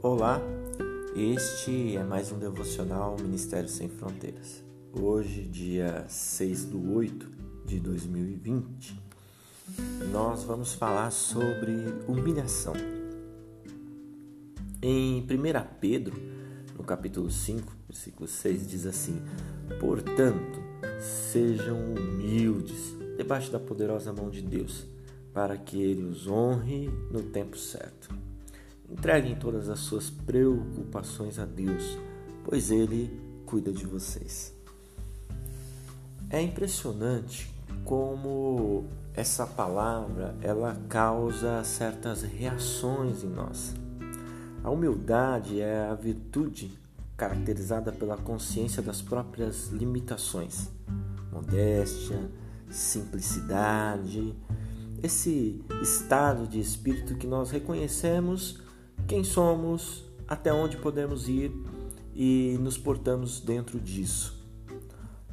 Olá, este é mais um devocional Ministério Sem Fronteiras. Hoje, dia 6 do 8 de 2020, nós vamos falar sobre humilhação. Em 1 Pedro, no capítulo 5, versículo 6, diz assim: Portanto, sejam humildes debaixo da poderosa mão de Deus, para que Ele os honre no tempo certo. Entreguem todas as suas preocupações a Deus, pois Ele cuida de vocês. É impressionante como essa palavra ela causa certas reações em nós. A humildade é a virtude caracterizada pela consciência das próprias limitações, modéstia, simplicidade, esse estado de espírito que nós reconhecemos quem somos, até onde podemos ir e nos portamos dentro disso.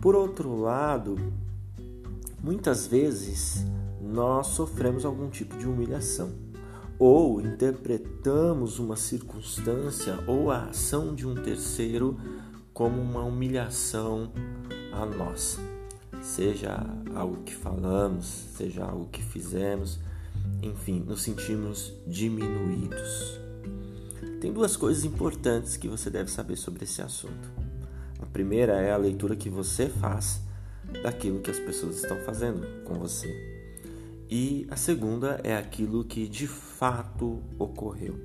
Por outro lado, muitas vezes nós sofremos algum tipo de humilhação ou interpretamos uma circunstância ou a ação de um terceiro como uma humilhação a nós. Seja algo que falamos, seja algo que fizemos, enfim, nos sentimos diminuídos. Tem duas coisas importantes que você deve saber sobre esse assunto. A primeira é a leitura que você faz daquilo que as pessoas estão fazendo com você. E a segunda é aquilo que de fato ocorreu.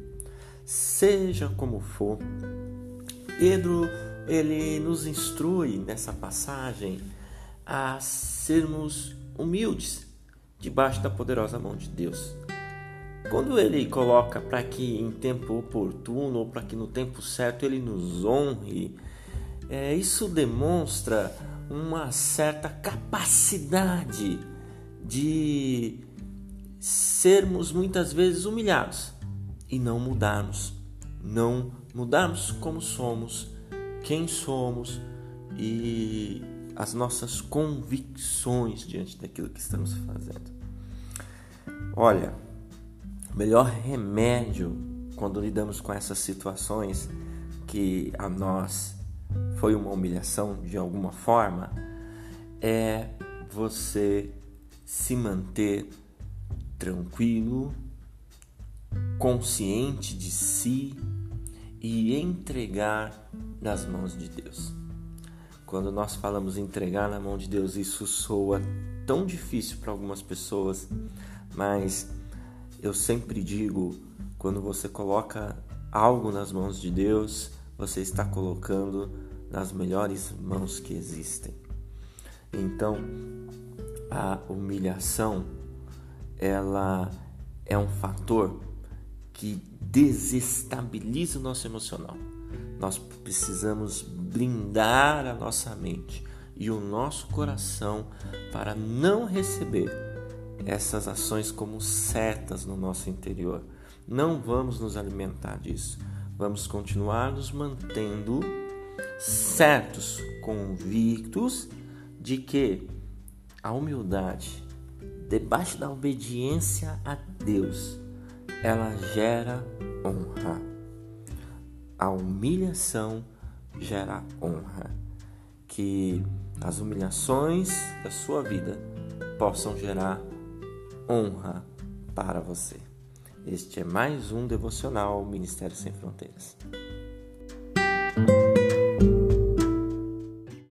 Seja como for, Pedro ele nos instrui nessa passagem a sermos humildes debaixo da poderosa mão de Deus. Quando ele coloca para que em tempo oportuno ou para que no tempo certo ele nos honre, é, isso demonstra uma certa capacidade de sermos muitas vezes humilhados e não mudarmos, não mudarmos como somos, quem somos e as nossas convicções diante daquilo que estamos fazendo. Olha, o melhor remédio quando lidamos com essas situações que a nós foi uma humilhação de alguma forma é você se manter tranquilo, consciente de si e entregar nas mãos de Deus. Quando nós falamos entregar na mão de Deus, isso soa tão difícil para algumas pessoas, mas eu sempre digo, quando você coloca algo nas mãos de Deus, você está colocando nas melhores mãos que existem. Então, a humilhação, ela é um fator que desestabiliza o nosso emocional. Nós precisamos blindar a nossa mente e o nosso coração para não receber essas ações como setas no nosso interior. Não vamos nos alimentar disso. Vamos continuar nos mantendo certos, convictos de que a humildade, debaixo da obediência a Deus, ela gera honra. A humilhação gera honra. Que as humilhações da sua vida possam gerar honra para você. Este é mais um devocional Ministério Sem Fronteiras.